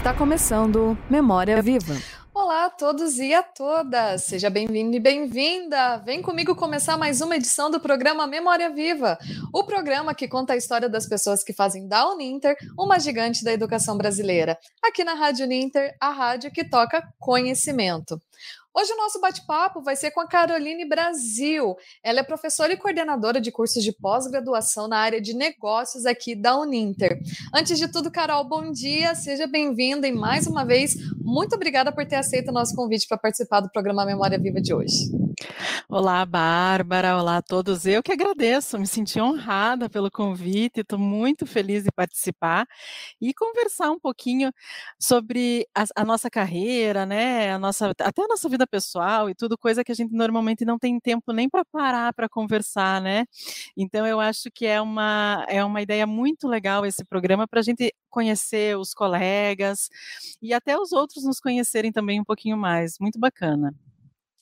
Está começando Memória Viva. Olá a todos e a todas! Seja bem-vindo e bem-vinda! Vem comigo começar mais uma edição do programa Memória Viva, o programa que conta a história das pessoas que fazem da Uninter uma gigante da educação brasileira. Aqui na Rádio Uninter, a rádio que toca conhecimento. Hoje o nosso bate-papo vai ser com a Caroline Brasil. Ela é professora e coordenadora de cursos de pós-graduação na área de negócios aqui da Uninter. Antes de tudo, Carol, bom dia, seja bem-vinda e mais uma vez, muito obrigada por ter aceito o nosso convite para participar do programa Memória Viva de hoje. Olá, Bárbara, olá a todos. Eu que agradeço, me senti honrada pelo convite, estou muito feliz de participar e conversar um pouquinho sobre a, a nossa carreira, né, a nossa, até a nossa vida pessoal e tudo, coisa que a gente normalmente não tem tempo nem para parar para conversar, né? Então eu acho que é uma, é uma ideia muito legal esse programa para a gente conhecer os colegas e até os outros nos conhecerem também um pouquinho mais. Muito bacana.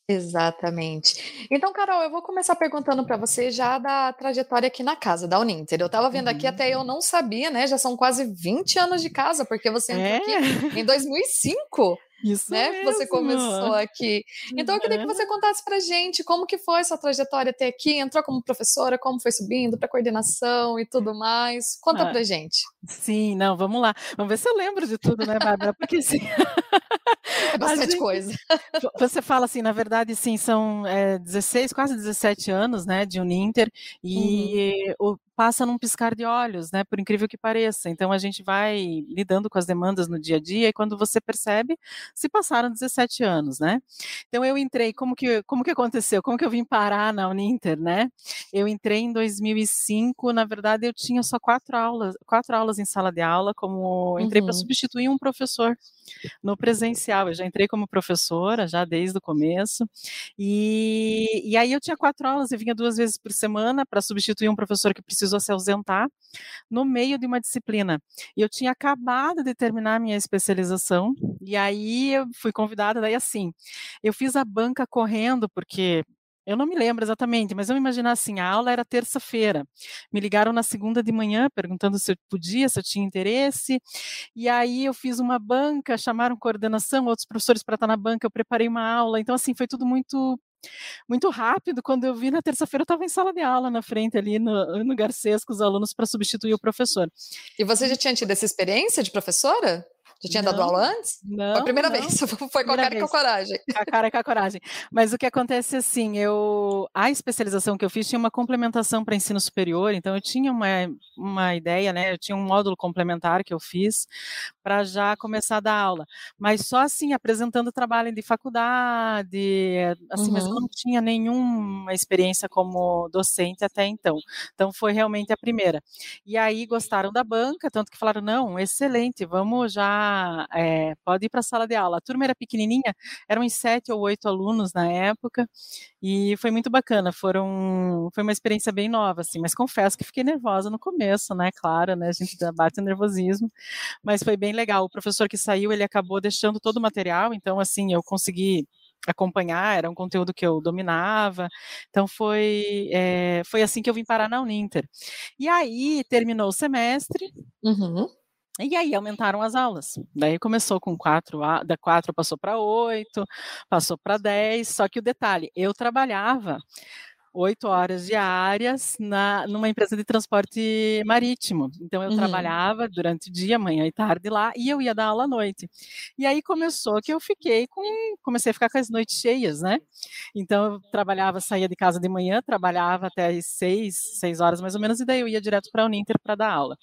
Exatamente. Então, Carol, eu vou começar perguntando para você já da trajetória aqui na casa da Uninter. Eu estava vendo aqui, até eu uhum. não sabia, né? Já são quase 20 anos de casa, porque você entrou é? aqui em 2005. Isso né? Mesmo. Você começou aqui. Então eu queria que você contasse pra gente como que foi sua trajetória até aqui, entrou como professora, como foi subindo para coordenação e tudo mais. Conta ah, pra gente. Sim, não, vamos lá. Vamos ver se eu lembro de tudo, né, Bárbara? Porque sim. É bastante gente, coisa. Você fala assim, na verdade, sim, são é, 16, quase 17 anos, né, de Uninter, e uhum. o passa num piscar de olhos, né? Por incrível que pareça. Então a gente vai lidando com as demandas no dia a dia e quando você percebe, se passaram 17 anos, né? Então eu entrei, como que como que aconteceu? Como que eu vim parar na Uninter, né? Eu entrei em 2005, na verdade eu tinha só quatro aulas, quatro aulas em sala de aula, como entrei uhum. para substituir um professor no presencial. Eu já entrei como professora já desde o começo. E, e aí eu tinha quatro aulas, eu vinha duas vezes por semana para substituir um professor que precisava precisou se ausentar no meio de uma disciplina. E eu tinha acabado de terminar a minha especialização, e aí eu fui convidada, daí assim, eu fiz a banca correndo, porque eu não me lembro exatamente, mas eu imaginar assim, a aula era terça-feira. Me ligaram na segunda de manhã perguntando se eu podia, se eu tinha interesse. E aí eu fiz uma banca, chamaram coordenação, outros professores para estar na banca, eu preparei uma aula. Então assim, foi tudo muito muito rápido. Quando eu vi na terça-feira, eu estava em sala de aula na frente ali no, no Garcês com os alunos para substituir o professor. E você já tinha tido essa experiência de professora? Já tinha não, dado aula antes? Não. Foi a primeira não. vez, foi com a cara e com a coragem. Com a cara e com a coragem. Mas o que acontece assim, eu a especialização que eu fiz tinha uma complementação para ensino superior, então eu tinha uma, uma ideia, né? Eu tinha um módulo complementar que eu fiz para já começar a dar aula. Mas só assim, apresentando trabalho de faculdade, assim, uhum. mas eu uhum. não tinha nenhuma experiência como docente até então. Então foi realmente a primeira. E aí gostaram da banca, tanto que falaram: não, excelente, vamos já é, pode ir para a sala de aula. A turma era pequenininha, eram uns sete ou oito alunos na época, e foi muito bacana. Foram, foi uma experiência bem nova, assim, mas confesso que fiquei nervosa no começo, né? Claro, né? A gente bate o nervosismo, mas foi bem legal. O professor que saiu, ele acabou deixando todo o material, então, assim, eu consegui acompanhar, era um conteúdo que eu dominava, então foi, é, foi assim que eu vim parar na Uninter. E aí, terminou o semestre, uhum. E aí aumentaram as aulas. Daí começou com quatro, da quatro passou para oito, passou para dez. Só que o detalhe, eu trabalhava oito horas diárias na, numa empresa de transporte marítimo. Então eu uhum. trabalhava durante o dia, manhã e tarde lá, e eu ia dar aula à noite. E aí começou que eu fiquei com, comecei a ficar com as noites cheias, né? Então eu trabalhava, saía de casa de manhã, trabalhava até as seis, seis horas mais ou menos, e daí eu ia direto para a Uninter para dar aula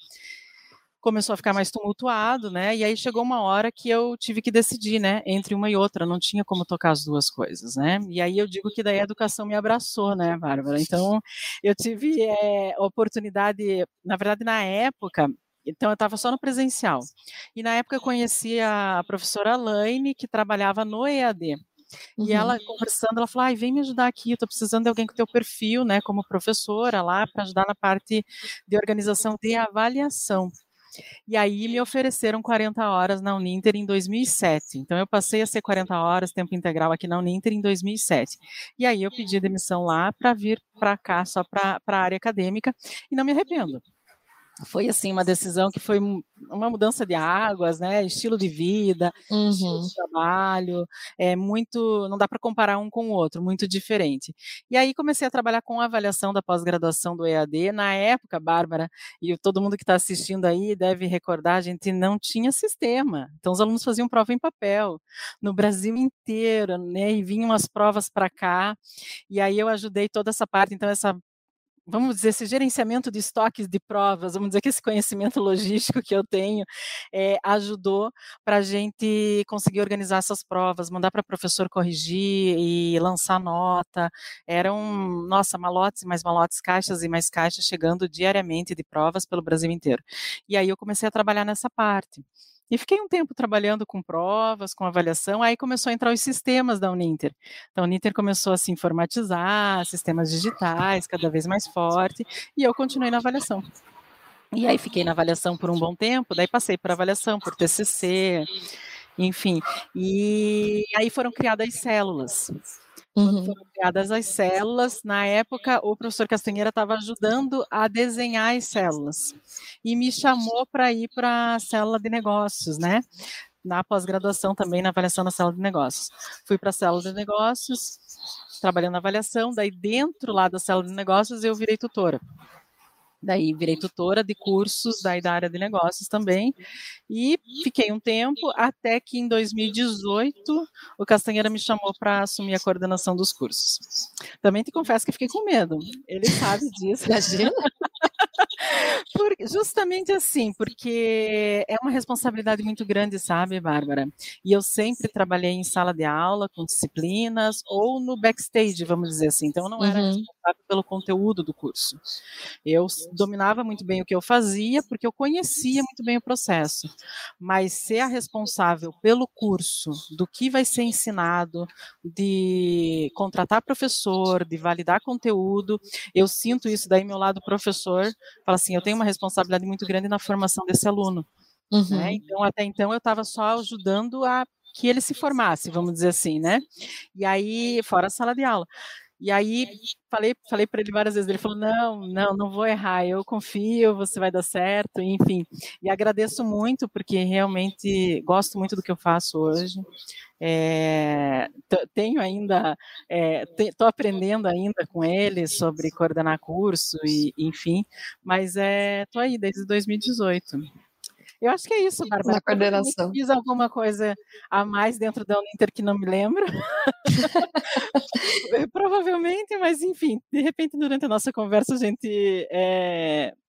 começou a ficar mais tumultuado, né? E aí chegou uma hora que eu tive que decidir, né, entre uma e outra, não tinha como tocar as duas coisas, né? E aí eu digo que daí a educação me abraçou, né, Bárbara? Então eu tive é, oportunidade, na verdade, na época, então eu estava só no presencial. E na época eu conheci a professora Laine, que trabalhava no EAD. E uhum. ela conversando, ela falou: Ai, vem me ajudar aqui, eu tô precisando de alguém com teu perfil, né, como professora lá, para ajudar na parte de organização de avaliação. E aí me ofereceram 40 horas na Uninter em 2007. Então eu passei a ser 40 horas, tempo integral aqui na Uninter em 2007. E aí eu pedi demissão lá para vir para cá, só para a área acadêmica, e não me arrependo foi assim uma decisão que foi uma mudança de águas, né? Estilo de vida, uhum. estilo de trabalho, é muito, não dá para comparar um com o outro, muito diferente. E aí comecei a trabalhar com a avaliação da pós-graduação do EAD. Na época, Bárbara, e todo mundo que está assistindo aí deve recordar, a gente não tinha sistema. Então os alunos faziam prova em papel no Brasil inteiro, né? E vinham as provas para cá. E aí eu ajudei toda essa parte, então essa vamos dizer, esse gerenciamento de estoques de provas, vamos dizer que esse conhecimento logístico que eu tenho é, ajudou para a gente conseguir organizar essas provas, mandar para professor corrigir e lançar nota. Eram, nossa, malotes e mais malotes, caixas e mais caixas chegando diariamente de provas pelo Brasil inteiro. E aí eu comecei a trabalhar nessa parte. E fiquei um tempo trabalhando com provas, com avaliação, aí começou a entrar os sistemas da Uninter. Então, a Uninter começou a se informatizar, sistemas digitais cada vez mais forte, e eu continuei na avaliação. E aí fiquei na avaliação por um bom tempo, daí passei por avaliação, por TCC, enfim. E aí foram criadas células. Quando foram criadas as células, na época o professor Castanheira estava ajudando a desenhar as células e me chamou para ir para a célula de negócios, né? Na pós-graduação também na avaliação da célula de negócios. Fui para a célula de negócios, trabalhando na avaliação, daí dentro lá da célula de negócios eu virei tutora. Daí virei tutora de cursos daí da área de negócios também. E fiquei um tempo até que em 2018 o Castanheira me chamou para assumir a coordenação dos cursos. Também te confesso que fiquei com medo. Ele sabe disso. Imagina. Por, justamente assim, porque é uma responsabilidade muito grande, sabe, Bárbara? E eu sempre trabalhei em sala de aula, com disciplinas, ou no backstage, vamos dizer assim. Então, eu não era uhum. responsável pelo conteúdo do curso. Eu dominava muito bem o que eu fazia, porque eu conhecia muito bem o processo. Mas ser a responsável pelo curso, do que vai ser ensinado, de contratar professor, de validar conteúdo, eu sinto isso daí, meu lado professor, fala assim, eu tenho uma responsabilidade muito grande na formação desse aluno. Né? Uhum. Né? Então, até então, eu estava só ajudando a que ele se formasse, vamos dizer assim, né? E aí, fora a sala de aula. E aí falei, falei para ele várias vezes, ele falou: "Não, não, não vou errar, eu confio, você vai dar certo", enfim. E agradeço muito porque realmente gosto muito do que eu faço hoje. É, tenho ainda, estou é, aprendendo ainda com ele sobre coordenar curso e, enfim, mas estou é, aí desde 2018. Eu acho que é isso, Bárbara. Na coordenação. Fiz alguma coisa a mais dentro da Uninter que não me lembro. Provavelmente, mas enfim, de repente durante a nossa conversa a gente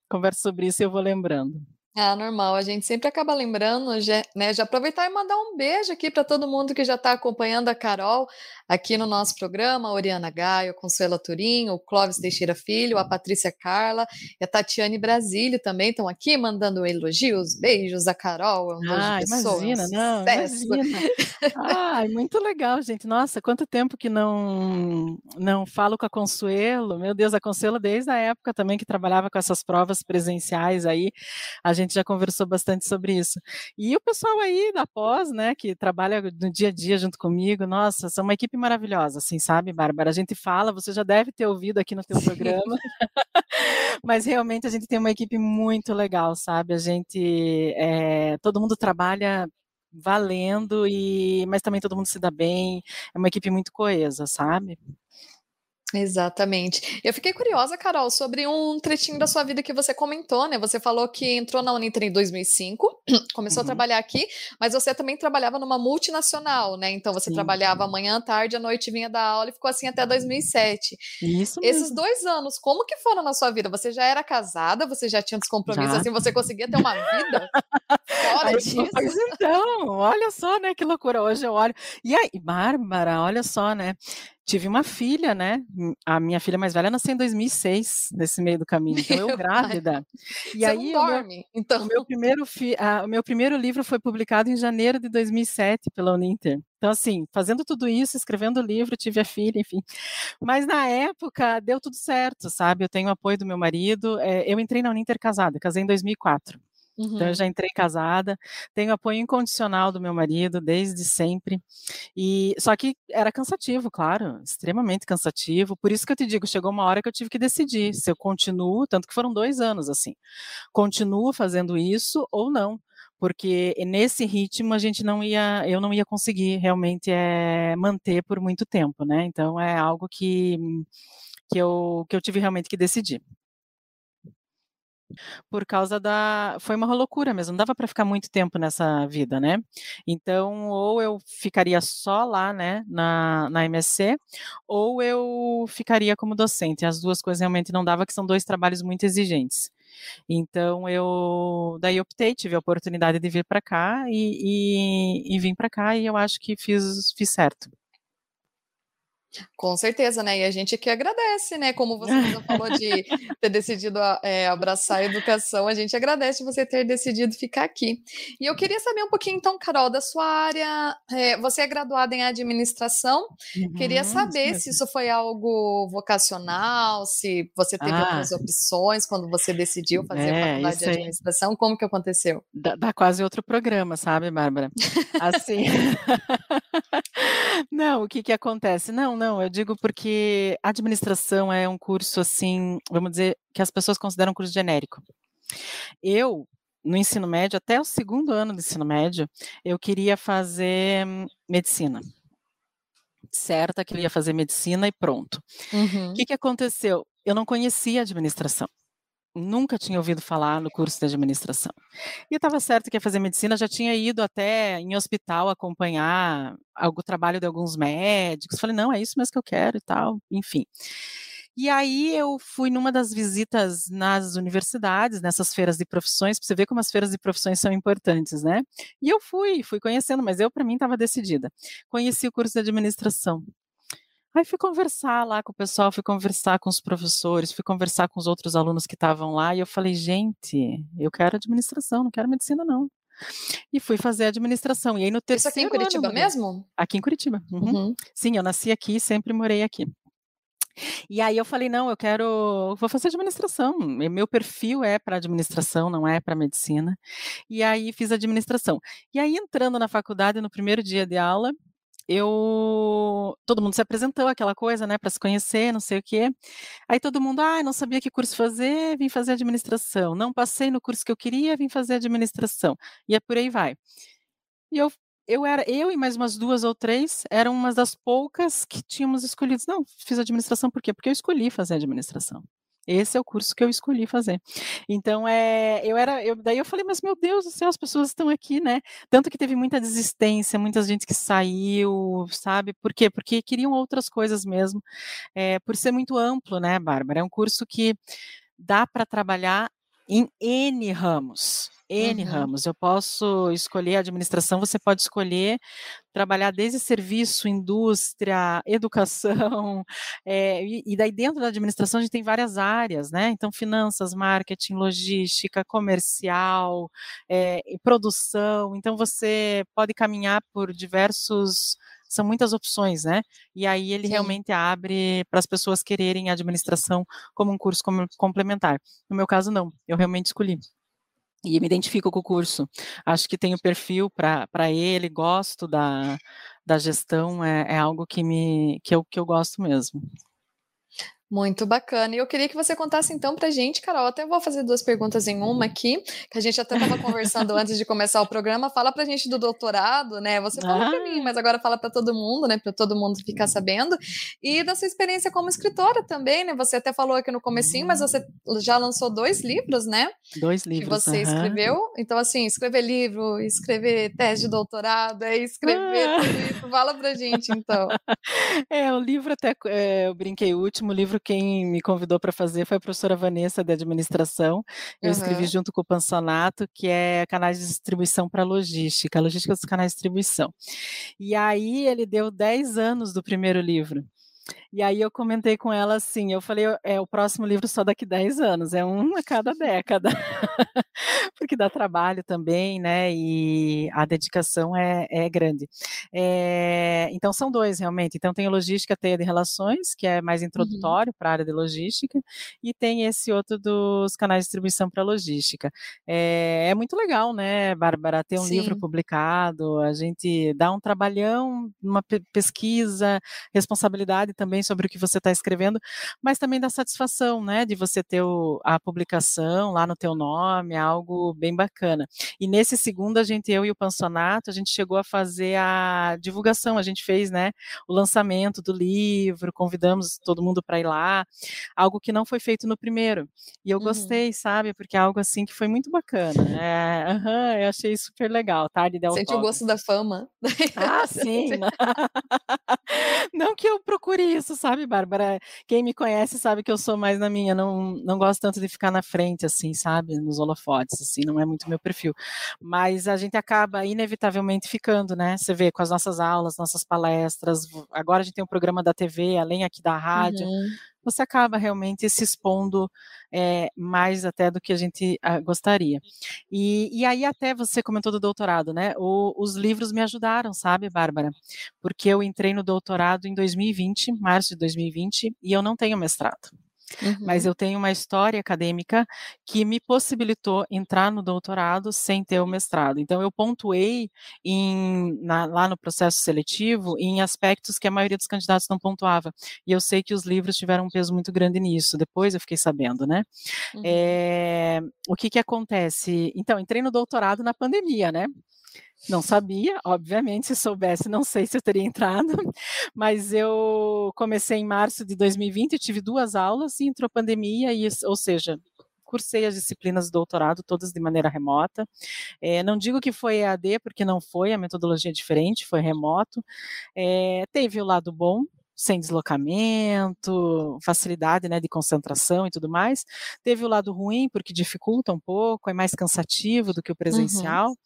conversa sobre isso e eu vou lembrando. Ah, normal. A gente sempre acaba lembrando, já, né? Já aproveitar e mandar um beijo aqui para todo mundo que já está acompanhando a Carol aqui no nosso programa, a Oriana Gaio, a Consuela Turim, o Clóvis Teixeira Filho, a Patrícia Carla e a Tatiane Brasílio também estão aqui mandando elogios, beijos a Carol, é um ah, imagina, não, imagina. Ai, muito legal, gente. Nossa, quanto tempo que não não falo com a Consuelo. Meu Deus, a Consuelo desde a época também que trabalhava com essas provas presenciais aí. A gente gente já conversou bastante sobre isso. E o pessoal aí da pós, né, que trabalha no dia a dia junto comigo, nossa, são uma equipe maravilhosa, assim, sabe, Bárbara? A gente fala, você já deve ter ouvido aqui no teu programa, mas realmente a gente tem uma equipe muito legal, sabe? A gente, é, todo mundo trabalha valendo e mas também todo mundo se dá bem é uma equipe muito coesa sabe Exatamente. Eu fiquei curiosa, Carol, sobre um trechinho da sua vida que você comentou, né? Você falou que entrou na Uninter em 2005, começou uhum. a trabalhar aqui, mas você também trabalhava numa multinacional, né? Então você Sim. trabalhava manhã, tarde, à noite vinha da aula e ficou assim até 2007. Isso mesmo. Esses dois anos, como que foram na sua vida? Você já era casada? Você já tinha descompromisso? Já. Assim, você conseguia ter uma vida fora Aí, disso? Então, olha só, né? Que loucura. Hoje eu olho. E aí, Bárbara, olha só, né? Tive uma filha, né? A minha filha mais velha nasceu em 2006, nesse meio do caminho, então eu grávida. E Você aí não dorme, o meu, então. O meu, primeiro fi, a, o meu primeiro livro foi publicado em janeiro de 2007 pela Uninter. Então, assim, fazendo tudo isso, escrevendo o livro, tive a filha, enfim. Mas na época deu tudo certo, sabe? Eu tenho o apoio do meu marido. É, eu entrei na Uninter casada, casei em 2004. Uhum. Então eu já entrei casada, tenho apoio incondicional do meu marido desde sempre. E só que era cansativo, claro, extremamente cansativo. Por isso que eu te digo, chegou uma hora que eu tive que decidir se eu continuo, tanto que foram dois anos assim, continuo fazendo isso ou não porque nesse ritmo a gente não ia, eu não ia conseguir realmente é, manter por muito tempo, né? Então é algo que que eu que eu tive realmente que decidir. Por causa da foi uma loucura mesmo, não dava para ficar muito tempo nessa vida, né. Então, ou eu ficaria só lá, né, na na MSC, ou eu ficaria como docente, as duas coisas realmente não dava, que são 2 trabalhos muito exigentes. Então eu daí optei, tive a oportunidade de vir para cá e e e vim para cá e eu acho que fiz fiz certo. Com certeza, né? E a gente que agradece, né? Como você falou de ter decidido é, abraçar a educação, a gente agradece você ter decidido ficar aqui. E eu queria saber um pouquinho, então, Carol, da sua área. É, você é graduada em administração. Uhum, queria saber se isso foi algo vocacional, se você teve ah. outras opções quando você decidiu fazer é, a faculdade de administração. Como que aconteceu? Dá, dá quase outro programa, sabe, Bárbara? Assim. não, o que que acontece? Não, não não, eu digo porque administração é um curso assim, vamos dizer, que as pessoas consideram um curso genérico. Eu, no ensino médio, até o segundo ano do ensino médio, eu queria fazer medicina. Certa que eu ia fazer medicina e pronto. O uhum. que, que aconteceu? Eu não conhecia administração nunca tinha ouvido falar no curso de administração. E estava certo que ia fazer medicina, já tinha ido até em hospital acompanhar o trabalho de alguns médicos. Falei, não, é isso mesmo que eu quero e tal, enfim. E aí eu fui numa das visitas nas universidades, nessas feiras de profissões, para você ver como as feiras de profissões são importantes, né? E eu fui, fui conhecendo, mas eu para mim estava decidida. Conheci o curso de administração. Aí fui conversar lá com o pessoal, fui conversar com os professores, fui conversar com os outros alunos que estavam lá, e eu falei, gente, eu quero administração, não quero medicina, não. E fui fazer administração. E aí no terceiro Isso aqui em Curitiba ano, mesmo? Aqui em Curitiba. Uhum. Uhum. Sim, eu nasci aqui e sempre morei aqui. E aí eu falei, não, eu quero, vou fazer administração. Meu perfil é para administração, não é para medicina. E aí fiz administração. E aí entrando na faculdade no primeiro dia de aula, eu todo mundo se apresentou aquela coisa, né, para se conhecer, não sei o quê. Aí todo mundo, ah, não sabia que curso fazer, vim fazer administração. Não passei no curso que eu queria, vim fazer administração. E é por aí vai. E eu eu era eu e mais umas duas ou três eram umas das poucas que tínhamos escolhido. Não, fiz administração por quê? Porque eu escolhi fazer administração. Esse é o curso que eu escolhi fazer. Então, é, eu era, eu, daí eu falei, mas meu Deus do céu, as pessoas estão aqui, né? Tanto que teve muita desistência, muita gente que saiu, sabe? Por quê? Porque queriam outras coisas mesmo. É, por ser muito amplo, né, Bárbara? É um curso que dá para trabalhar em N ramos. N uhum. ramos. Eu posso escolher administração, você pode escolher trabalhar desde serviço, indústria, educação, é, e, e, daí dentro da administração a gente tem várias áreas, né? Então, finanças, marketing, logística, comercial, é, produção. Então, você pode caminhar por diversos são muitas opções, né? E aí ele Sim. realmente abre para as pessoas quererem administração como um curso complementar. No meu caso, não. Eu realmente escolhi e me identifico com o curso. Acho que tenho perfil para ele, gosto da, da gestão, é, é algo que, me, que, eu, que eu gosto mesmo. Muito bacana. E eu queria que você contasse então pra gente, Carol. Até vou fazer duas perguntas em uma aqui, que a gente até estava conversando antes de começar o programa. Fala pra gente do doutorado, né? Você falou ah. pra mim, mas agora fala para todo mundo, né? Para todo mundo ficar sabendo. E da sua experiência como escritora também, né? Você até falou aqui no comecinho, mas você já lançou dois livros, né? Dois livros. Que você escreveu. Então, assim, escrever livro, escrever tese de doutorado, é escrever ah. tudo isso. Fala pra gente, então. É, o livro até é, eu brinquei, o último livro livro, quem me convidou para fazer foi a professora Vanessa, de administração. Eu uhum. escrevi junto com o Pansonato, que é canais de distribuição para logística, logística dos canais de distribuição. E aí ele deu 10 anos do primeiro livro. E aí eu comentei com ela assim, eu falei, é o próximo livro só daqui 10 anos, é um a cada década. Porque dá trabalho também, né? E a dedicação é, é grande. É, então são dois realmente. Então tem o Logística Teia de Relações, que é mais uhum. introdutório uhum. para a área de logística, e tem esse outro dos canais de distribuição para logística. É, é, muito legal, né, Bárbara, ter um Sim. livro publicado, a gente dá um trabalhão, uma pesquisa, responsabilidade também sobre o que você está escrevendo, mas também dá satisfação, né, de você ter o, a publicação lá no teu nome, algo bem bacana. E nesse segundo, a gente, eu e o Pansonato, a gente chegou a fazer a divulgação, a gente fez, né, o lançamento do livro, convidamos todo mundo para ir lá, algo que não foi feito no primeiro. E eu uhum. gostei, sabe, porque é algo assim que foi muito bacana. É, uhum, eu achei super legal, tarde de Sente o gosto da fama. Ah, sim. não que eu procure isso, sabe, Bárbara? Quem me conhece sabe que eu sou mais na minha, não, não gosto tanto de ficar na frente, assim, sabe, nos holofotes, assim, não é muito meu perfil. Mas a gente acaba inevitavelmente ficando, né? Você vê com as nossas aulas, nossas palestras, agora a gente tem um programa da TV, além aqui da rádio. Uhum você acaba realmente se expondo é, mais até do que a gente ah, gostaria. E, e, aí até você comentou do doutorado, né? O, os livros me ajudaram, sabe, Bárbara? Porque eu entrei no doutorado em 2020, março de 2020, e eu não tenho mestrado. Uhum. Mas eu tenho uma história acadêmica que me possibilitou entrar no doutorado sem ter o mestrado. Então, eu pontuei em, na, lá no processo seletivo em aspectos que a maioria dos candidatos não pontuava. E eu sei que os livros tiveram um peso muito grande nisso. Depois eu fiquei sabendo, né? Uhum. É, o que que acontece? Então, entrei no doutorado na pandemia, né? Não sabia, obviamente, se soubesse, não sei se eu teria entrado, mas eu comecei em março de 2020, tive duas aulas e entrou pandemia, e, ou seja, cursei as disciplinas do doutorado todas de maneira remota. É, não digo que foi EAD, porque não foi, a metodologia é diferente, foi remoto. É, teve o lado bom, sem deslocamento, facilidade né, de concentração e tudo mais. Teve o lado ruim, porque dificulta um pouco, é mais cansativo do que o uhum. presencial. Uhum.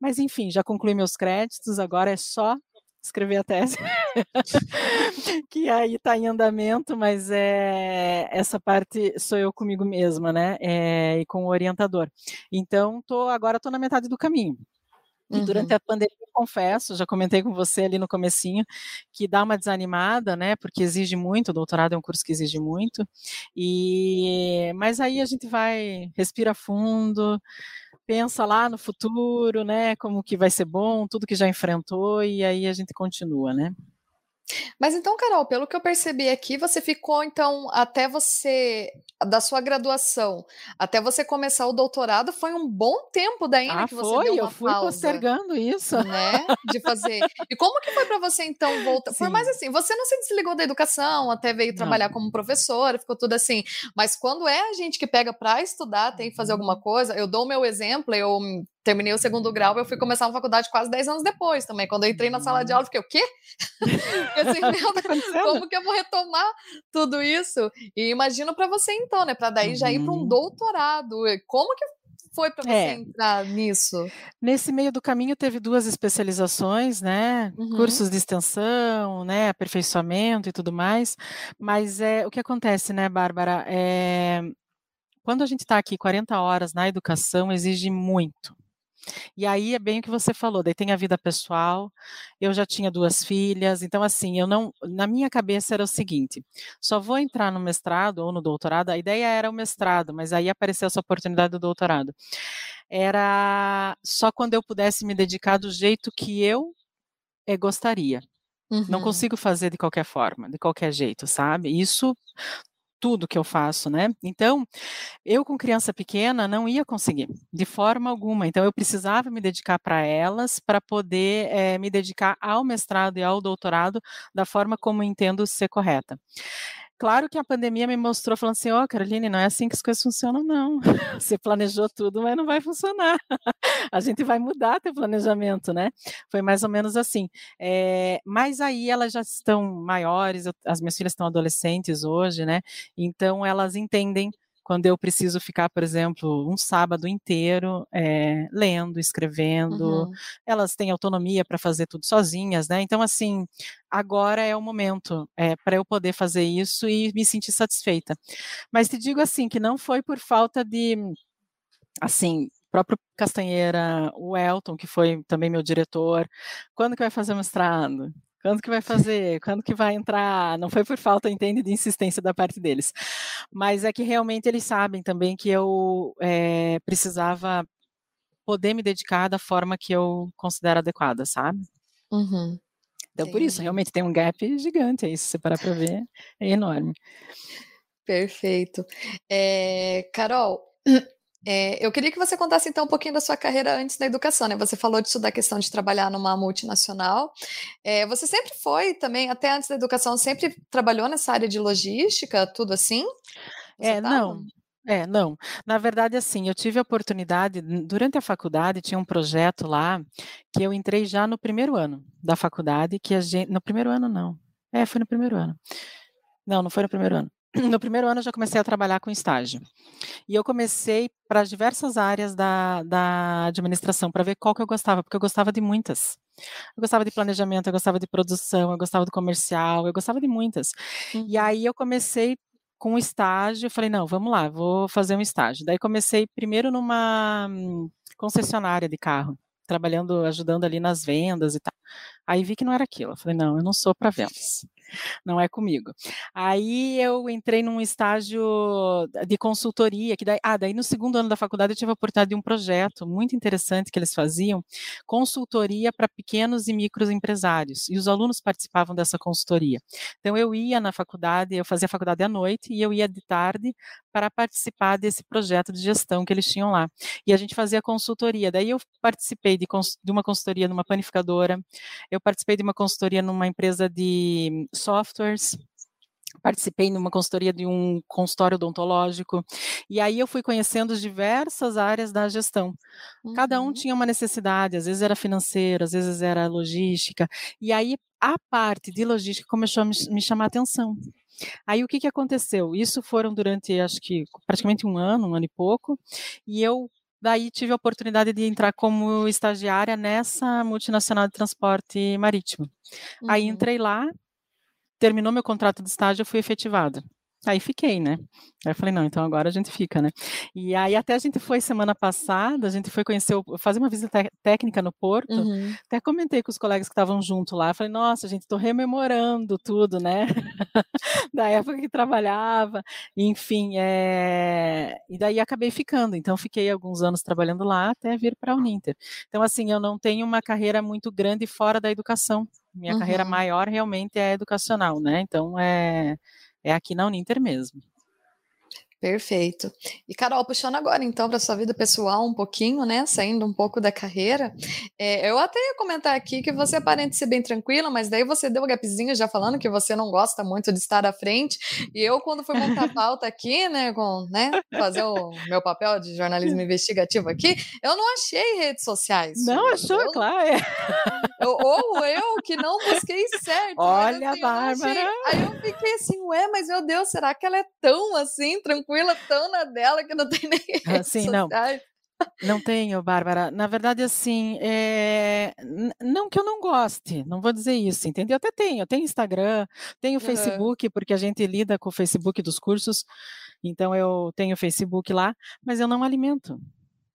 Mas, enfim, já concluí meus créditos, agora é só escrever a tese, que aí está em andamento, mas é, essa parte sou eu comigo mesma, né? É, e com o orientador. Então, tô, agora estou na metade do caminho. E uhum. durante a pandemia, confesso, já comentei com você ali no comecinho, que dá uma desanimada, né? Porque exige muito, o doutorado é um curso que exige muito. E mas aí a gente vai, respira fundo, pensa lá no futuro, né? Como que vai ser bom, tudo que já enfrentou, e aí a gente continua, né? Mas então, Carol, pelo que eu percebi aqui, você ficou então até você da sua graduação até você começar o doutorado foi um bom tempo daí né, ah, que você foi, deu uma eu fui pausa, postergando isso, né? De fazer. E como que foi para você então voltar? Sim. Por mais assim, você não se desligou da educação, até veio trabalhar não. como professora, ficou tudo assim. Mas quando é a gente que pega para estudar, tem que fazer alguma uhum. coisa, eu dou o meu exemplo, eu terminei o segundo grau, eu fui começar a faculdade quase 10 anos depois também. Quando eu entrei na sala de aula, eu fiquei, o quê? assim, meu, como que eu vou retomar tudo isso? E imagino para você então, né? Para daí uhum. já ir para um doutorado. Como que foi para você é. entrar nisso? Nesse meio do caminho teve duas especializações, né? Uhum. Cursos de extensão, né? Aperfeiçoamento e tudo mais. Mas é o que acontece, né, Bárbara? É, quando a gente está aqui 40 horas na educação, exige muito. E aí é bem o que você falou, daí tem a vida pessoal. Eu já tinha duas filhas, então assim, eu não, na minha cabeça era o seguinte: só vou entrar no mestrado ou no doutorado. A ideia era o mestrado, mas aí apareceu essa oportunidade do doutorado. Era só quando eu pudesse me dedicar do jeito que eu eh, gostaria. Uhum. Não consigo fazer de qualquer forma, de qualquer jeito, sabe? Isso tudo que eu faço, né? Então, eu com criança pequena não ia conseguir, de forma alguma. Então, eu precisava me dedicar para elas, para poder é, me dedicar ao mestrado e ao doutorado da forma como entendo ser correta. Claro que a pandemia me mostrou, falando assim, ó, oh, Caroline, não é assim que as coisas funcionam, não. Você planejou tudo, mas não vai funcionar. a gente vai mudar teu planejamento, né? Foi mais ou menos assim. É, mas aí elas já estão maiores, as minhas filhas estão adolescentes hoje, né? Então elas entendem quando eu preciso ficar, por exemplo, um sábado inteiro é, lendo, escrevendo. Uhum. Elas têm autonomia para fazer tudo sozinhas, né? Então, assim, agora é o momento é, para eu poder fazer isso e me sentir satisfeita. Mas te digo assim que não foi por falta de assim, próprio Castanheira, o Elton, que foi também meu diretor, quando que vai fazer o mestrado? Quando que vai fazer? Quando que vai entrar? Não foi por falta, entende, de insistência da parte deles. Mas é que realmente eles sabem também que eu é, precisava poder me dedicar da forma que eu considero adequada, sabe? Uhum. Então, Entendi. por isso, realmente tem um gap gigante aí, se você parar para ver, é enorme. Perfeito. É, Carol, é, eu queria que você contasse então um pouquinho da sua carreira antes da educação, né? Você falou disso da questão de trabalhar numa multinacional. É, você sempre foi também, até antes da educação, sempre trabalhou nessa área de logística, tudo assim? Você é, não. É, não. Na verdade, assim, eu tive a oportunidade, durante a faculdade, tinha um projeto lá que eu entrei já no primeiro ano da faculdade, que a gente. No primeiro ano, não. É, foi no primeiro ano. Não, não foi no primeiro ano. no primeiro ano eu já comecei a trabalhar com estágio. E eu comecei para diversas áreas da, da administração, para ver qual que eu gostava, porque eu gostava de muitas. Eu gostava de planejamento, eu gostava de produção, eu gostava do comercial, eu gostava de muitas. Uhum. E aí eu comecei com um estágio, falei, não, vamos lá, vou fazer um estágio. Daí comecei primeiro numa concessionária de carro, trabalhando, ajudando ali nas vendas e tal. Aí vi que não era aquilo. Eu falei, não, eu não sou para vendas não é comigo. Aí eu entrei num estágio de consultoria, que daí, ah, daí no segundo ano da faculdade eu tive a oportunidade de um projeto muito interessante que eles faziam, consultoria para pequenos e microempresários, e os alunos participavam dessa consultoria. Então eu ia na faculdade, eu fazia a faculdade à noite e eu ia de tarde para participar desse projeto de gestão que eles tinham lá. E a gente fazia consultoria. Daí eu participei de, de uma consultoria numa panificadora, eu participei de uma consultoria numa empresa de softwares, participei numa consultoria de um consultório odontológico, e aí eu fui conhecendo diversas áreas da gestão. Uhum. Cada um uhum. tinha uma necessidade, às vezes era financeiro, às vezes era logística, e aí a parte de logística começou a me, me chamar a atenção. Aí o que, que aconteceu? Isso foram durante, acho que praticamente um ano, um ano e pouco, e eu daí tive a oportunidade de entrar como estagiária nessa multinacional de transporte marítimo. Uhum. Aí entrei lá, terminou meu contrato de estágio, eu fui efetivada. Aí fiquei, né? Aí eu falei, não, então agora a gente fica, né? E aí até a gente foi semana passada, a gente foi conhecer, fazer uma visita técnica no Porto, uhum. até comentei com os colegas que estavam junto lá, falei, nossa, gente, tô rememorando tudo, né? da época que trabalhava, enfim, é... e daí acabei ficando, então fiquei alguns anos trabalhando lá até vir para a Uninter. Então, assim, eu não tenho uma carreira muito grande fora da educação, minha uhum. carreira maior realmente é educacional, né? Então é, é aqui na Uninter mesmo. Perfeito. E Carol, puxando agora então para sua vida pessoal um pouquinho, né? Saindo um pouco da carreira, é, eu até ia comentar aqui que você aparenta ser bem tranquila, mas daí você deu um gapzinho já falando que você não gosta muito de estar à frente. E eu, quando fui montar a pauta aqui, né, com, né, fazer o meu papel de jornalismo investigativo aqui, eu não achei redes sociais. Não achou, eu, claro. É. Eu, ou eu que não busquei certo. Olha, mas, assim, Bárbara. Aí eu fiquei assim, ué, mas meu Deus, será que ela é tão assim, tranquila? Tranquila, tão na dela que não tem nem assim, não. Não tenho, Bárbara. Na verdade, assim, é... não que eu não goste, não vou dizer isso, entendeu? Eu até tenho, tenho Instagram, tenho uhum. Facebook, porque a gente lida com o Facebook dos cursos, então eu tenho Facebook lá, mas eu não alimento.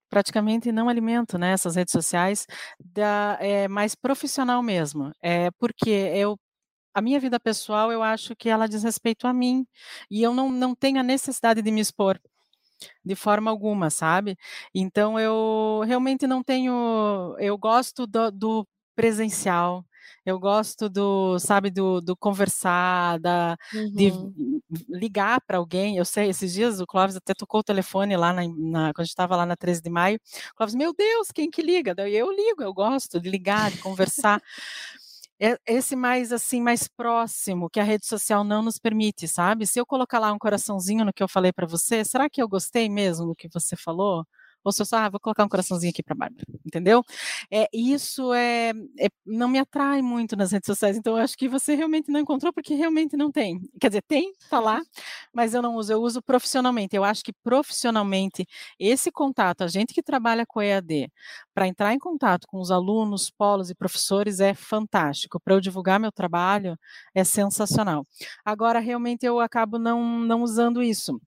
Praticamente não alimento né, essas redes sociais, da, é mais profissional mesmo. É porque eu a minha vida pessoal, eu acho que ela diz respeito a mim, e eu não, não tenho a necessidade de me expor de forma alguma, sabe? Então eu realmente não tenho, eu gosto do, do presencial, eu gosto do, sabe, do, do conversar, da, uhum. de ligar para alguém. Eu sei, esses dias o Clóvis até tocou o telefone lá na, na quando a gente estava lá na 13 de maio. O Clóvis, meu Deus, quem que liga? Daí eu ligo, eu gosto de ligar, de conversar. É esse mais assim mais próximo que a rede social não nos permite, sabe? Se eu colocar lá um coraçãozinho no que eu falei para você, será que eu gostei mesmo do que você falou? Postou só, ah, vou colocar um coraçãozinho aqui para Bárbara, entendeu? É, isso é, é, não me atrai muito nas redes sociais, então eu acho que você realmente não encontrou porque realmente não tem. Quer dizer, tem, tá lá, mas eu não uso, eu uso profissionalmente. Eu acho que profissionalmente esse contato, a gente que trabalha com EAD, para entrar em contato com os alunos, polos e professores é fantástico. Para eu divulgar meu trabalho é sensacional. Agora, realmente eu acabo não, não usando isso.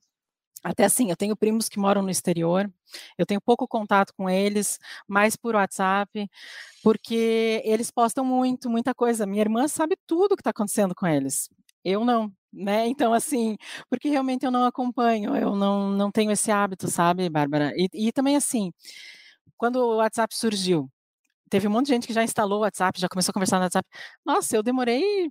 Até assim, eu tenho primos que moram no exterior, eu tenho pouco contato com eles, mais por WhatsApp, porque eles postam muito, muita coisa. Minha irmã sabe tudo o que está acontecendo com eles. Eu não, né? Então, assim, porque realmente eu não acompanho, eu não, não tenho esse hábito, sabe, Bárbara? E, e também, assim, quando o WhatsApp surgiu, teve um monte de gente que já instalou o WhatsApp, já começou a conversar no WhatsApp. Nossa, eu demorei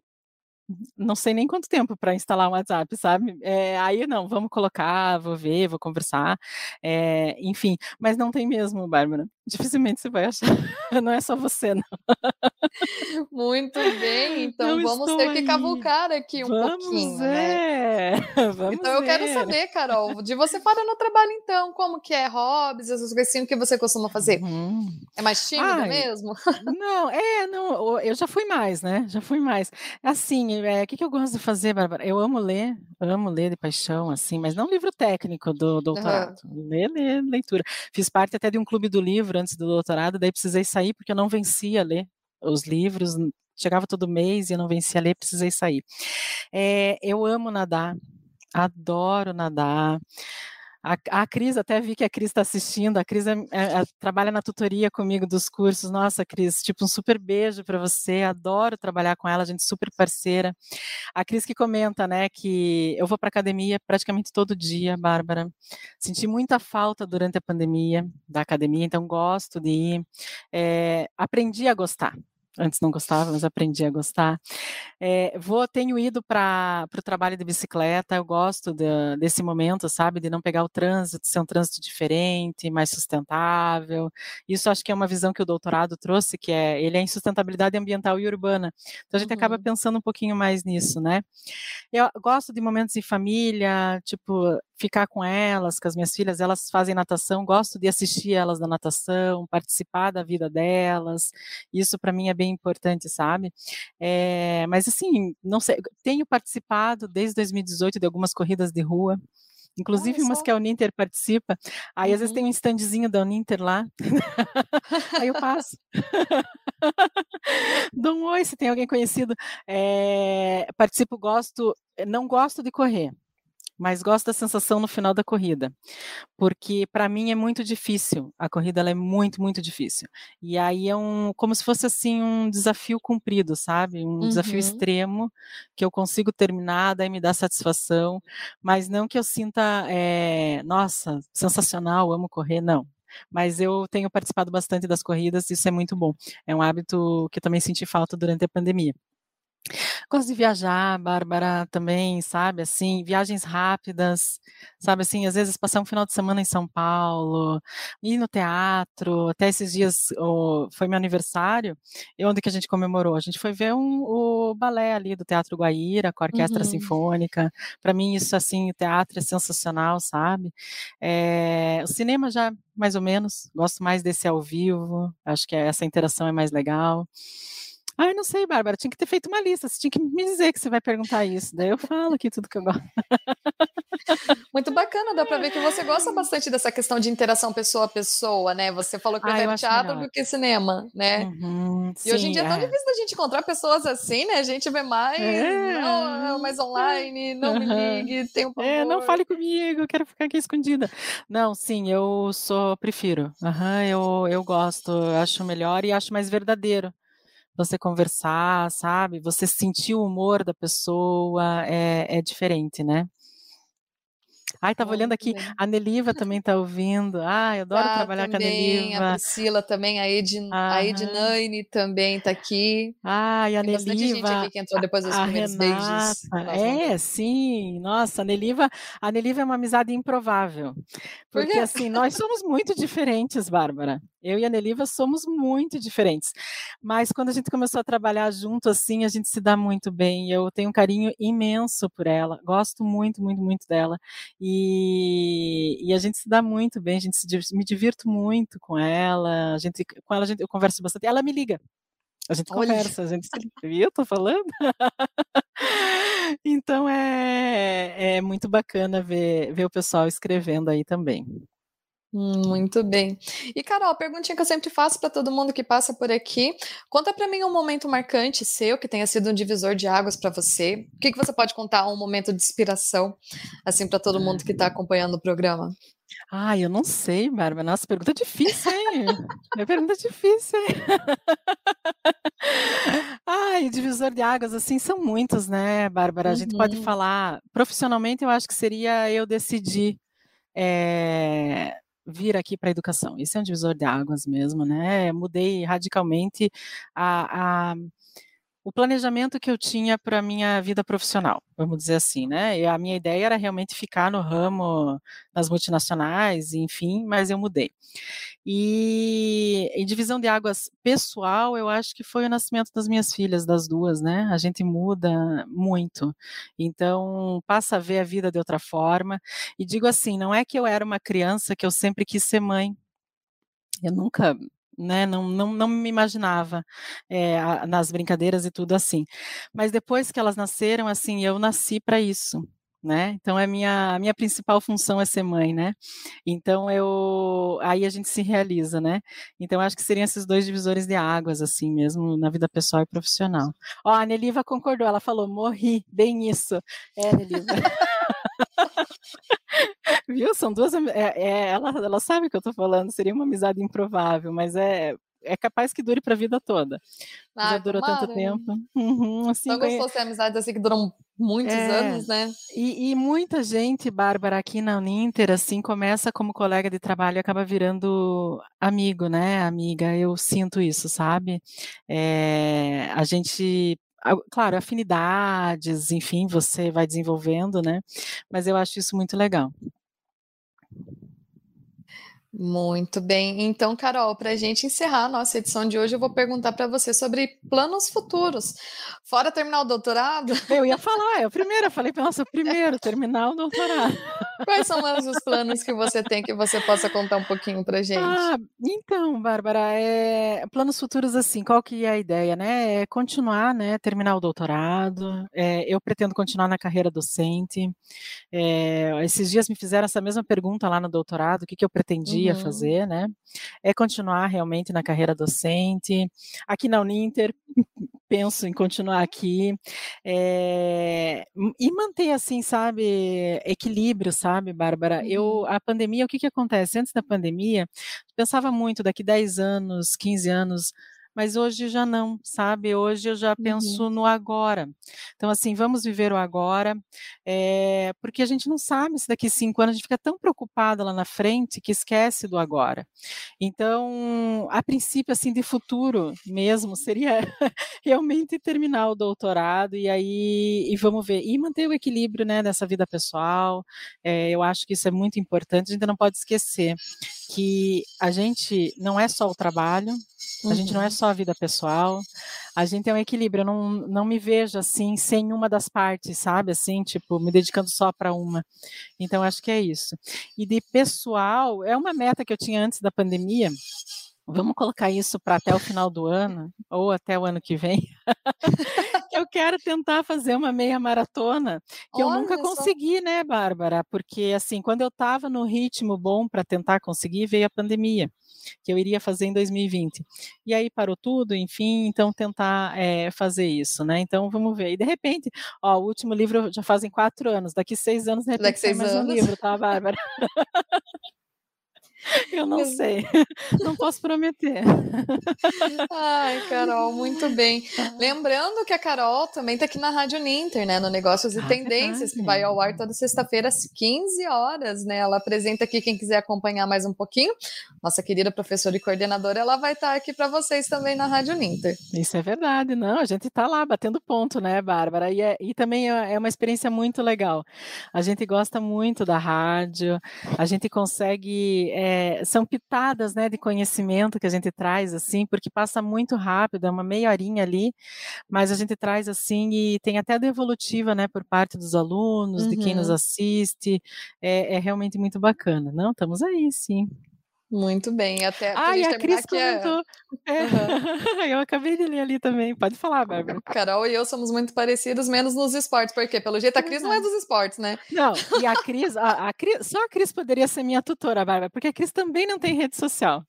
não sei nem quanto tempo para instalar um WhatsApp, sabe? É, aí não, vamos colocar, vou ver, vou conversar, é, enfim, mas não tem mesmo, Bárbara. Dificilmente você vai achar. Não é só você, não. Muito bem, então não vamos ter aí. que cavucar aqui um vamos pouquinho, né? Vamos então eu quero saber, Carol, de você fora no trabalho, então, como que é hobbies, essas coisas assim, que você costuma fazer? Uhum. É mais tímida mesmo? Não, é, não, eu já fui mais, né? Já fui mais. Assim, é, o que, que eu gosto de fazer, Bárbara? Eu amo ler, amo ler de paixão, assim, mas não livro técnico do doutorado. Uhum. Ler, ler, leitura. Fiz parte até de um clube do livro antes do doutorado, daí precisei sair porque eu não vencia a ler os livros, chegava todo mês e eu não vencia a ler, precisei sair. É, eu amo nadar, adoro nadar. A, a Cris, até vi que a Cris está assistindo, a Cris é, é, é, trabalha na tutoria comigo dos cursos. Nossa, Cris, tipo, um super beijo para você, adoro trabalhar com ela, gente super parceira. A Cris que comenta, né, que eu vou para academia praticamente todo dia, Bárbara. Senti muita falta durante a pandemia da academia, então gosto de ir. É, aprendi a gostar, Antes não gostava, mas aprendi a gostar. É, vou, tenho ido para o trabalho de bicicleta, eu gosto de, desse momento, sabe, de não pegar o trânsito, ser um trânsito diferente, mais sustentável. Isso acho que é uma visão que o doutorado trouxe, que é ele é em sustentabilidade ambiental e urbana. Então a gente uhum. acaba pensando um pouquinho mais nisso, né? Eu gosto de momentos em família, tipo ficar com elas, com as minhas filhas, elas fazem natação, gosto de assistir elas na natação, participar da vida delas. Isso para mim é bem importante, sabe? É, mas assim, não sei, tenho participado desde 2018 de algumas corridas de rua. Inclusive umas que a Uninter participa. Aí uhum. às vezes tem um uhum. standzinho da Uninter lá. Aí eu passo. Dou um oi se tem alguém conhecido. É, participo, gosto, não gosto de correr mas gosto da sensação no final da corrida, porque para mim é muito difícil. A corrida ela é muito, muito difícil. E aí é um como se fosse assim um desafio cumprido, sabe? Um uhum. desafio extremo que eu consigo terminar, daí me dá satisfação, mas não que eu sinta, é, nossa, sensacional, amo correr, não mas eu tenho participado bastante das corridas, isso é muito bom. É um hábito que eu também senti falta durante a pandemia. Gosto de viajar, Bárbara, também, sabe, assim, viagens rápidas, sabe, assim, às vezes passar um final de semana em São Paulo, ir no teatro, até esses dias oh, foi meu aniversário, e onde que a gente comemorou? A gente foi ver um, o balé ali do Teatro Guaíra, com a Orquestra uhum. Sinfônica, para mim isso, assim, o teatro é sensacional, sabe, é, o cinema já, mais ou menos, gosto mais desse ao vivo, acho que essa interação é mais legal, Ai, não sei, Bárbara, tinha que ter feito uma lista, você tinha que me dizer que você vai perguntar isso, daí eu falo aqui tudo que eu gosto. Muito bacana, dá para ver que você gosta bastante dessa questão de interação pessoa a pessoa, né? Você falou que prefere teatro melhor. do que cinema, né? Uhum, e sim, hoje em dia é tão é. difícil da gente encontrar pessoas assim, né? A gente vê mais, é. não, mais online, não uhum. me ligue, tem um favor. É, não fale comigo, quero ficar aqui escondida. Não, sim, eu sou, prefiro. Uhum, eu, eu gosto, acho melhor e acho mais verdadeiro você conversar, sabe? Você sentir o humor da pessoa é, é diferente, né? Ai, tava olhando aqui, a Neliva também tá ouvindo. Ai, eu adoro tá, trabalhar também, com a Neliva. A Priscila também, a, Edin, a Ednane também tá aqui. Ai, a Tem Neliva. Bastante gente aqui que entrou depois dos a primeiros Renata, beijos. É, sim. Nossa, a Neliva, a Neliva é uma amizade improvável. Porque, Por assim, nós somos muito diferentes, Bárbara. Eu e a Neliva somos muito diferentes. Mas quando a gente começou a trabalhar junto assim, a gente se dá muito bem. Eu tenho um carinho imenso por ela. Gosto muito, muito, muito dela. E, e a gente se dá muito bem, a gente se, me divirto muito com ela. A gente, com ela gente, eu converso bastante. Ela me liga. A gente Olha. conversa, a gente se viu, tô falando. então é, é muito bacana ver, ver o pessoal escrevendo aí também. Muito bem. E Carol, perguntinha que eu sempre faço para todo mundo que passa por aqui. Conta para mim um momento marcante seu que tenha sido um divisor de águas para você. O que, que você pode contar um momento de inspiração assim para todo mundo que está acompanhando o programa? Ah, eu não sei, Bárbara. Nossa, pergunta difícil, hein? é pergunta difícil, hein? Ai, divisor de águas, assim, são muitos, né, Bárbara? A gente pode uhum. falar. Profissionalmente, eu acho que seria eu decidir é, vir aqui para a educação. Isso é um divisor de águas mesmo, né? Mudei radicalmente a, a o planejamento que eu tinha para a minha vida profissional, vamos dizer assim, né? E a minha ideia era realmente ficar no ramo nas multinacionais, enfim, mas eu mudei. E em divisão de águas pessoal, eu acho que foi o nascimento das minhas filhas, das duas, né? A gente muda muito. Então, passa a ver a vida de outra forma. E digo assim, não é que eu era uma criança que eu sempre quis ser mãe. Eu nunca né? Não, não, não me imaginava é, nas brincadeiras e tudo assim. Mas depois que elas nasceram, assim, eu nasci para isso. Né? Então é minha a minha principal função é ser mãe, né? Então eu aí a gente se realiza, né? Então acho que seriam esses dois divisores de águas assim mesmo na vida pessoal e profissional. Ó, a Neliva concordou, ela falou: "Morri, bem isso". É, Neliva. Viu? São duas. É, é, ela, ela sabe o que eu tô falando, seria uma amizade improvável, mas é, é capaz que dure para a vida toda. Ah, Já durou tanto tempo. Uhum, assim, Tão gostoso ter amizades assim que duram muitos é, anos, né? E, e, muita gente, Bárbara, aqui na Uninter, assim, começa como colega de trabalho e acaba virando amigo, né, amiga? Eu sinto isso, sabe? É, a gente claro, afinidades, enfim, você vai desenvolvendo, né? Mas eu acho isso muito legal. Muito bem. Então, Carol, para a gente encerrar a nossa edição de hoje, eu vou perguntar para você sobre planos futuros. Fora terminar o doutorado? Eu ia falar, é o primeiro, eu falei, nossa, primeiro, terminar o doutorado. Quais são os planos que você tem que você possa contar um pouquinho para gente? Ah, então, Bárbara, é, planos futuros assim, qual que é a ideia, né? É continuar, né? Terminar o doutorado. É, eu pretendo continuar na carreira docente. É, esses dias me fizeram essa mesma pergunta lá no doutorado, o que, que eu pretendia uhum. Fazer, né? É continuar realmente na carreira docente. Aqui na Uninter, penso em continuar aqui é, e manter assim, sabe, equilíbrio, sabe, Bárbara? Eu uhum. a pandemia, o que que acontece? Antes da pandemia, pensava muito daqui 10 anos, 15 anos, mas hoje já não, sabe? Hoje eu já penso uhum. no agora. Então, assim, vamos viver o agora, é, porque a gente não sabe se daqui cinco anos a gente fica tão preocupada lá na frente que esquece do agora. Então, a princípio, assim, de futuro mesmo, seria realmente terminar o doutorado e aí, e vamos ver, e manter o equilíbrio, né, dessa vida pessoal. É, eu acho que isso é muito importante, a gente não pode esquecer que a gente não é só o trabalho, a gente não é uhum. Só a vida pessoal, a gente é um equilíbrio. Eu não, não me vejo assim, sem uma das partes, sabe? Assim, tipo, me dedicando só para uma. Então, acho que é isso. E de pessoal, é uma meta que eu tinha antes da pandemia. Vamos colocar isso para até o final do ano, ou até o ano que vem. eu quero tentar fazer uma meia maratona, que Olha eu nunca consegui, né, Bárbara? Porque, assim, quando eu estava no ritmo bom para tentar conseguir, veio a pandemia que eu iria fazer em 2020. E aí parou tudo, enfim, então tentar é, fazer isso, né? Então vamos ver. E de repente, ó, o último livro já fazem quatro anos, daqui seis anos, de repente, daqui seis mais anos. um livro, tá, Bárbara? Eu não sei, não posso prometer. Ai, Carol, muito bem. Lembrando que a Carol também está aqui na Rádio Ninter, né, no Negócios e ah, Tendências, que vai ao ar toda sexta-feira às 15 horas, né? Ela apresenta aqui quem quiser acompanhar mais um pouquinho. Nossa querida professora e coordenadora, ela vai estar aqui para vocês também na Rádio Ninter. Isso é verdade, não, a gente está lá batendo ponto, né, Bárbara? E, é, e também é, é uma experiência muito legal. A gente gosta muito da rádio, a gente consegue é, é, são pitadas, né, de conhecimento que a gente traz, assim, porque passa muito rápido, é uma meia horinha ali, mas a gente traz, assim, e tem até devolutiva, né, por parte dos alunos, uhum. de quem nos uhum. assiste, é, é realmente muito bacana. Não, estamos aí, sim. Muito bem, até Ah, e a Cris comentou. É... É. Uhum. eu acabei de ler ali também. Pode falar, Bárbara. Carol e eu somos muito parecidos, menos nos esportes, porque pelo jeito a Cris não é dos esportes, né? Não, e a Cris, a, a Cris, só a Cris poderia ser minha tutora, Bárbara, porque a Cris também não tem rede social.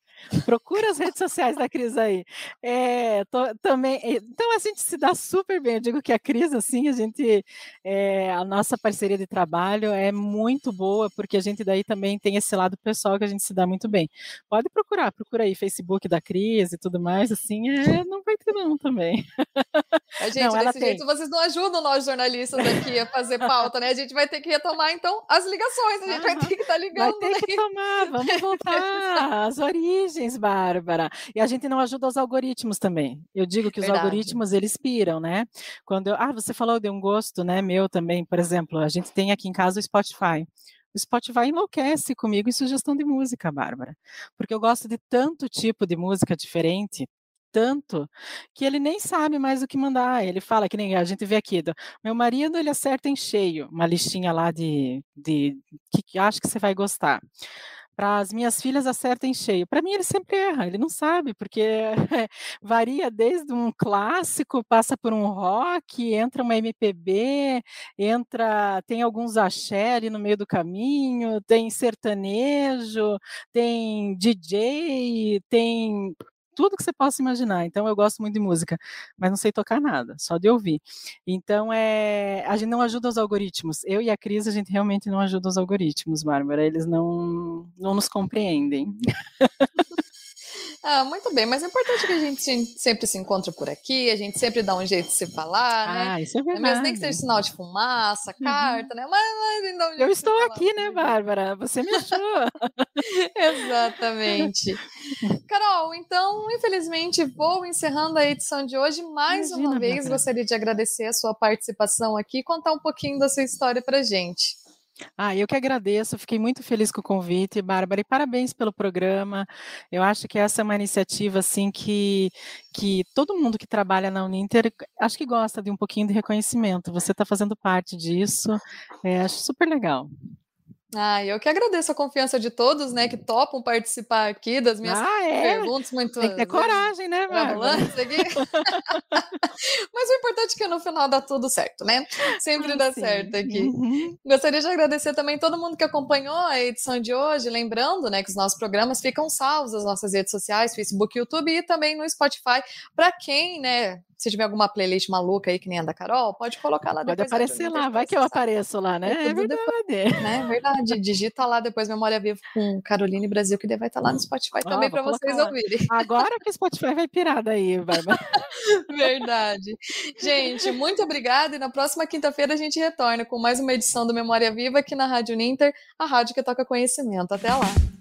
Procura as redes sociais da Cris aí. É, tô, também, eh, então a gente se dá super bem. Eu digo que a Cris, assim, a gente, é, a nossa parceria de trabalho é muito boa, porque a gente daí também tem esse lado pessoal que a gente se dá muito bem. Pode procurar, procura aí Facebook da Cris e tudo mais, assim, é, não vai ter não também. A gente, não, desse jeito, vocês não ajudam nós jornalistas aqui a fazer pauta, né? A gente vai ter que retomar, então, as ligações, a gente vai ter que estar tá ligando. Vai ter que tomar, vamos voltar às origens origens, Bárbara. E a gente não ajuda os algoritmos também. Eu digo que os Verdade. algoritmos, eles piram, né? Quando eu, ah, você falou de um gosto, né, meu também, por exemplo, a gente tem aqui em casa o Spotify. O Spotify enlouquece comigo em sugestão de música, Bárbara. Porque eu gosto de tanto tipo de música diferente, tanto que ele nem sabe mais o que mandar. Ele fala que nem a gente vê aqui, do, meu marido ele acerta em cheio, uma listinha lá de, de que, que acho que você vai gostar para as minhas filhas acertem cheio. Para mim ele sempre erra, ele não sabe, porque varia desde um clássico, passa por um rock, entra uma MPB, entra, tem alguns axé ali no meio do caminho, tem sertanejo, tem DJ, tem tudo que você possa imaginar. Então eu gosto muito de música, mas não sei tocar nada, só de ouvir. Então é, a gente não ajuda os algoritmos. Eu e a Cris a gente realmente não ajuda os algoritmos, Bárbara. Eles não não nos compreendem. Ah, muito bem, mas é importante que a gente sempre se encontre por aqui, a gente sempre dá um jeito de se falar, né? Ah, isso é verdade. Mesmo nem que seja sinal de fumaça, uhum. carta, uhum. né? Mas, mas um Eu estou aqui, né, Bárbara? Você me achou. Exatamente. Carol, então, infelizmente, vou encerrando a edição de hoje. Mais Imagina, uma vez, Bárbara. gostaria de agradecer a sua participação aqui e contar um pouquinho da sua história pra gente. Ah, eu que agradeço, fiquei muito feliz com o convite, Bárbara, e parabéns pelo programa. Eu acho que essa é uma iniciativa assim que, que todo mundo que trabalha na Uninter acho que gosta de um pouquinho de reconhecimento. Você está fazendo parte disso, é, acho super legal. Ah, eu que agradeço a confiança de todos, né, que topam participar aqui das minhas ah, é? perguntas muito. Tem que ter coragem, né, aqui. Mas o importante é que no final dá tudo certo, né? Sempre ah, dá sim. certo aqui. Uhum. Gostaria de agradecer também todo mundo que acompanhou a edição de hoje, lembrando, né, que os nossos programas ficam salvos nas nossas redes sociais, Facebook, YouTube e também no Spotify, para quem, né, se tiver alguma playlist maluca aí, que nem a da Carol, pode colocar lá. Pode aparecer lá, vai que eu apareço lá, né? É, é verdade. Depois, né? É verdade. Digita lá depois Memória Viva com Caroline Brasil, que vai estar lá no Spotify também para vocês lá. ouvirem. Agora que o Spotify vai pirar daí, Bárbara. verdade. Gente, muito obrigada. E na próxima quinta-feira a gente retorna com mais uma edição do Memória Viva aqui na Rádio Ninter, a rádio que toca conhecimento. Até lá.